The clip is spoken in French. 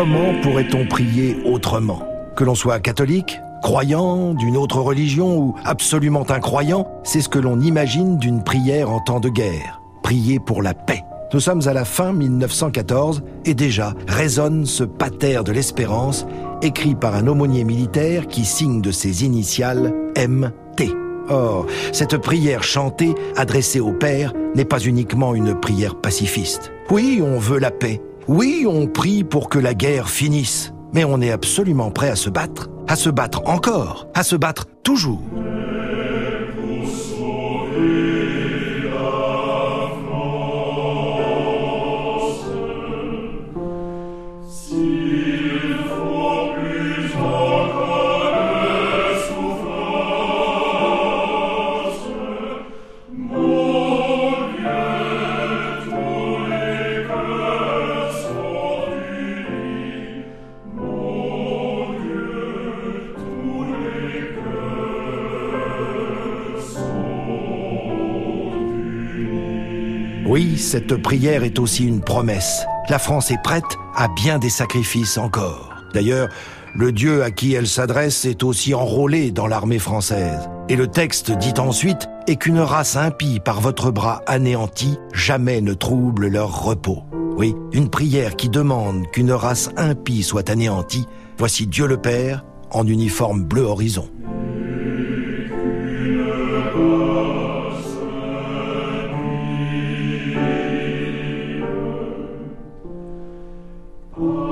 Comment pourrait-on prier autrement Que l'on soit catholique, croyant, d'une autre religion ou absolument incroyant, c'est ce que l'on imagine d'une prière en temps de guerre. Prier pour la paix. Nous sommes à la fin 1914 et déjà résonne ce pater de l'espérance écrit par un aumônier militaire qui signe de ses initiales MT. Or, cette prière chantée, adressée au Père, n'est pas uniquement une prière pacifiste. Oui, on veut la paix. Oui, on prie pour que la guerre finisse. Mais on est absolument prêt à se battre. À se battre encore. À se battre toujours. Oui, cette prière est aussi une promesse. La France est prête à bien des sacrifices encore. D'ailleurs, le Dieu à qui elle s'adresse est aussi enrôlé dans l'armée française. Et le texte dit ensuite, et qu'une race impie par votre bras anéantie jamais ne trouble leur repos. Oui, une prière qui demande qu'une race impie soit anéantie. Voici Dieu le Père en uniforme bleu horizon. Ooh.